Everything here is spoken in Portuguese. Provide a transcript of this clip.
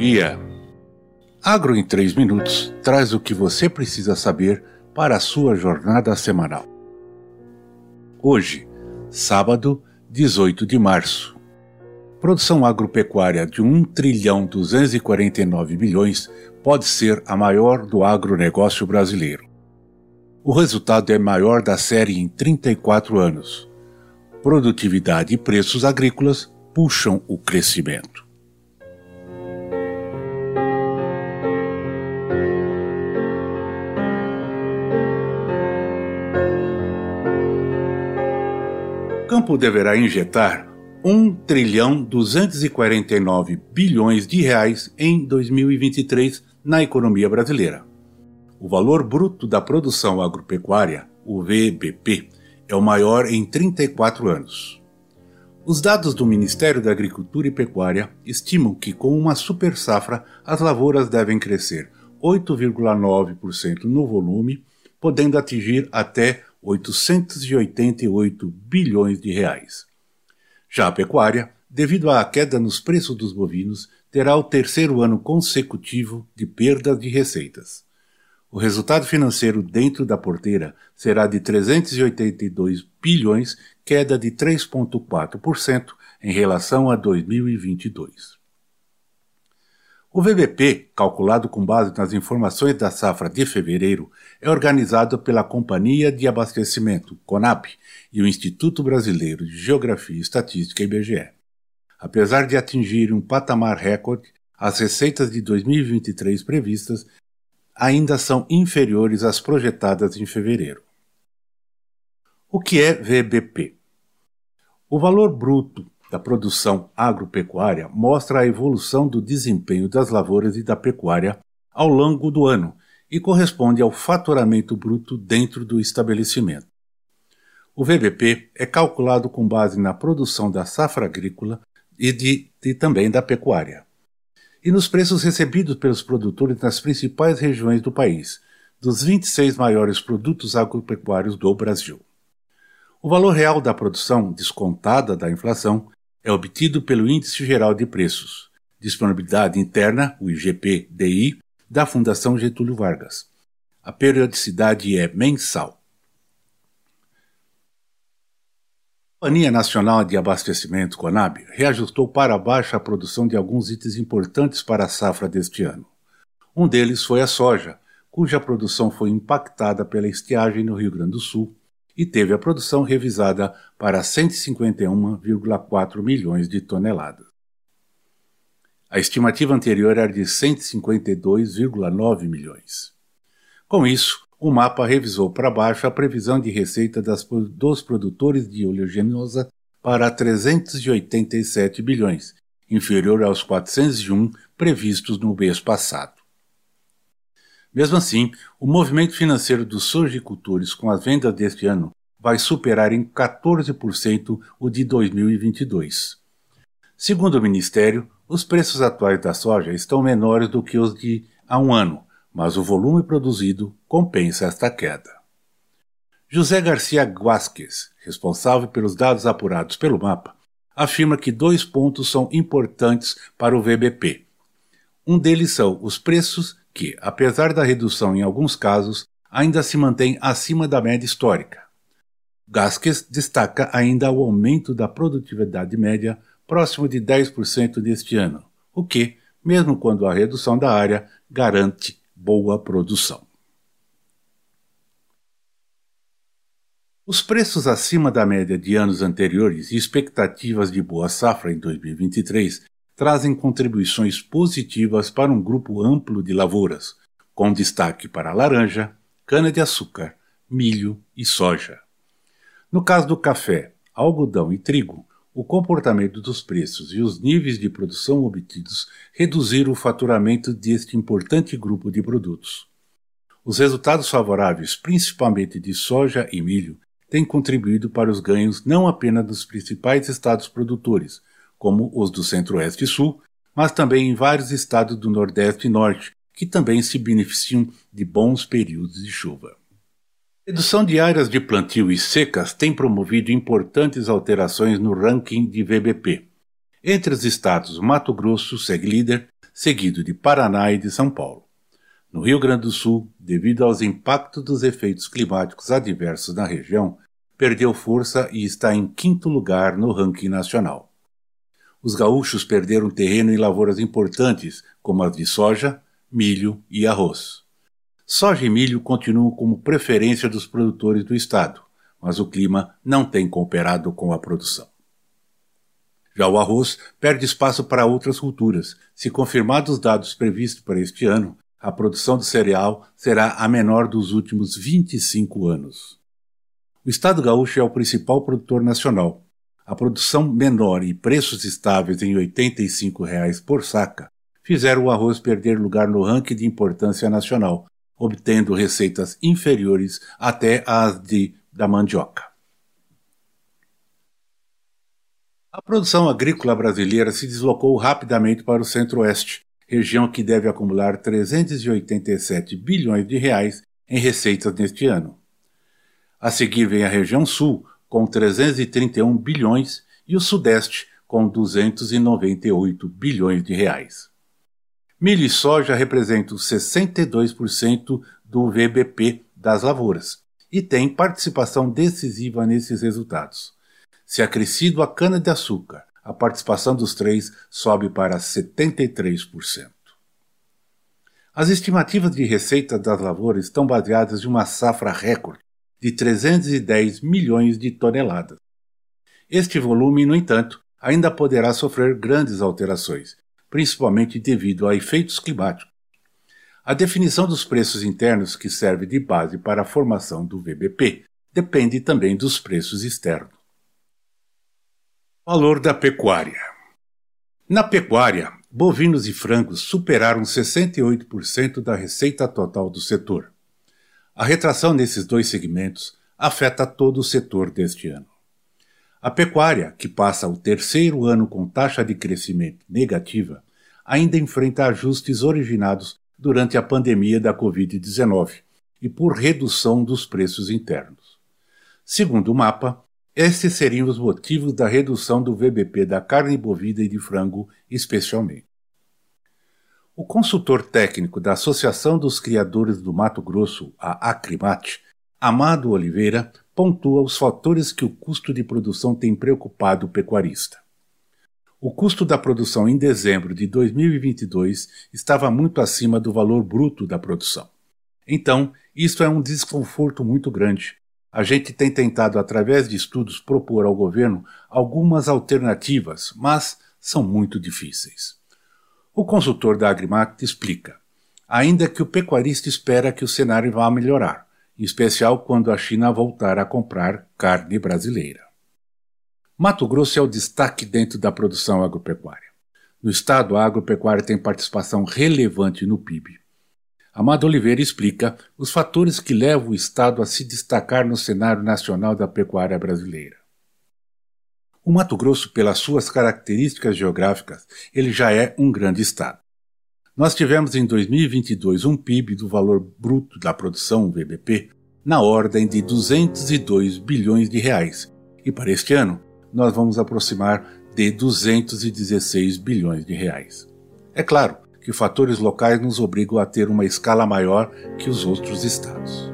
dia. Agro em 3 minutos traz o que você precisa saber para a sua jornada semanal. Hoje, sábado, 18 de março. Produção agropecuária de 1 trilhão 249 bilhões pode ser a maior do agronegócio brasileiro. O resultado é maior da série em 34 anos. Produtividade e preços agrícolas puxam o crescimento. Campo deverá injetar 1 trilhão 249 bilhões de reais em 2023 na economia brasileira. O valor bruto da produção agropecuária, o VBP, é o maior em 34 anos. Os dados do Ministério da Agricultura e Pecuária estimam que, com uma super safra, as lavouras devem crescer 8,9% no volume, podendo atingir até 888 bilhões de reais. Já a pecuária, devido à queda nos preços dos bovinos, terá o terceiro ano consecutivo de perdas de receitas. O resultado financeiro dentro da porteira será de 382 bilhões, queda de 3,4% em relação a 2022. O VBP, calculado com base nas informações da safra de fevereiro, é organizado pela Companhia de Abastecimento, CONAB, e o Instituto Brasileiro de Geografia e Estatística, IBGE. Apesar de atingir um patamar recorde, as receitas de 2023 previstas ainda são inferiores às projetadas em fevereiro. O que é VBP? O valor bruto da produção agropecuária mostra a evolução do desempenho das lavouras e da pecuária ao longo do ano e corresponde ao faturamento bruto dentro do estabelecimento. O VBP é calculado com base na produção da safra agrícola e, de, e também da pecuária, e nos preços recebidos pelos produtores nas principais regiões do país, dos 26 maiores produtos agropecuários do Brasil. O valor real da produção, descontada da inflação, é obtido pelo Índice Geral de Preços, Disponibilidade Interna, o IGP-DI, da Fundação Getúlio Vargas. A periodicidade é mensal. A Companhia Nacional de Abastecimento, CONAB, reajustou para baixo a produção de alguns itens importantes para a safra deste ano. Um deles foi a soja, cuja produção foi impactada pela estiagem no Rio Grande do Sul e teve a produção revisada para 151,4 milhões de toneladas. A estimativa anterior era de 152,9 milhões. Com isso, o mapa revisou para baixo a previsão de receita das, dos produtores de oleaginosa para 387 bilhões, inferior aos 401 previstos no mês passado. Mesmo assim, o movimento financeiro dos sojicultores com as vendas deste ano vai superar em 14% o de 2022. Segundo o Ministério, os preços atuais da soja estão menores do que os de há um ano, mas o volume produzido compensa esta queda. José Garcia Guasques, responsável pelos dados apurados pelo mapa, afirma que dois pontos são importantes para o VBP. Um deles são os preços que, apesar da redução em alguns casos, ainda se mantém acima da média histórica. Gasques destaca ainda o aumento da produtividade média próximo de 10% deste ano, o que, mesmo quando a redução da área, garante boa produção. Os preços acima da média de anos anteriores e expectativas de boa safra em 2023 trazem contribuições positivas para um grupo amplo de lavouras, com destaque para laranja, cana-de-açúcar, milho e soja. No caso do café, algodão e trigo, o comportamento dos preços e os níveis de produção obtidos reduziram o faturamento deste importante grupo de produtos. Os resultados favoráveis, principalmente de soja e milho, têm contribuído para os ganhos não apenas dos principais estados produtores, como os do Centro-Oeste e Sul, mas também em vários estados do Nordeste e Norte, que também se beneficiam de bons períodos de chuva. Redução de áreas de plantio e secas tem promovido importantes alterações no ranking de VBP. Entre os estados, Mato Grosso segue líder, seguido de Paraná e de São Paulo. No Rio Grande do Sul, devido aos impactos dos efeitos climáticos adversos na região, perdeu força e está em quinto lugar no ranking nacional. Os gaúchos perderam terreno em lavouras importantes, como as de soja, milho e arroz. Soja e milho continuam como preferência dos produtores do estado, mas o clima não tem cooperado com a produção. Já o arroz perde espaço para outras culturas. Se confirmados os dados previstos para este ano, a produção de cereal será a menor dos últimos 25 anos. O estado gaúcho é o principal produtor nacional. A produção menor e preços estáveis em 85 reais por saca fizeram o arroz perder lugar no ranking de importância nacional, obtendo receitas inferiores até às de, da mandioca. A produção agrícola brasileira se deslocou rapidamente para o centro-oeste, região que deve acumular 387 bilhões de reais em receitas neste ano. A seguir vem a região sul, com 331 bilhões, e o sudeste, com 298 bilhões de reais. Milho e soja representam 62% do VBP das lavouras e têm participação decisiva nesses resultados. Se acrescido a cana-de-açúcar, a participação dos três sobe para 73%. As estimativas de receita das lavouras estão baseadas em uma safra recorde de 310 milhões de toneladas. Este volume, no entanto, ainda poderá sofrer grandes alterações, principalmente devido a efeitos climáticos. A definição dos preços internos, que serve de base para a formação do VBP, depende também dos preços externos. Valor da pecuária. Na pecuária, bovinos e frangos superaram 68% da receita total do setor. A retração nesses dois segmentos afeta todo o setor deste ano. A pecuária, que passa o terceiro ano com taxa de crescimento negativa, ainda enfrenta ajustes originados durante a pandemia da Covid-19 e por redução dos preços internos. Segundo o mapa, estes seriam os motivos da redução do VBP da carne bovina e de frango, especialmente. O consultor técnico da Associação dos Criadores do Mato Grosso, a Acrimate, Amado Oliveira, pontua os fatores que o custo de produção tem preocupado o pecuarista. O custo da produção em dezembro de 2022 estava muito acima do valor bruto da produção. Então, isso é um desconforto muito grande. A gente tem tentado, através de estudos, propor ao governo algumas alternativas, mas são muito difíceis. O consultor da Agrimac explica: ainda que o pecuarista espera que o cenário vá melhorar, em especial quando a China voltar a comprar carne brasileira. Mato Grosso é o destaque dentro da produção agropecuária. No estado, a agropecuária tem participação relevante no PIB. Amado Oliveira explica os fatores que levam o estado a se destacar no cenário nacional da pecuária brasileira. O Mato Grosso, pelas suas características geográficas, ele já é um grande estado. Nós tivemos em 2022 um PIB do valor bruto da produção, VBP, na ordem de 202 bilhões de reais, e para este ano nós vamos aproximar de 216 bilhões de reais. É claro que fatores locais nos obrigam a ter uma escala maior que os outros estados.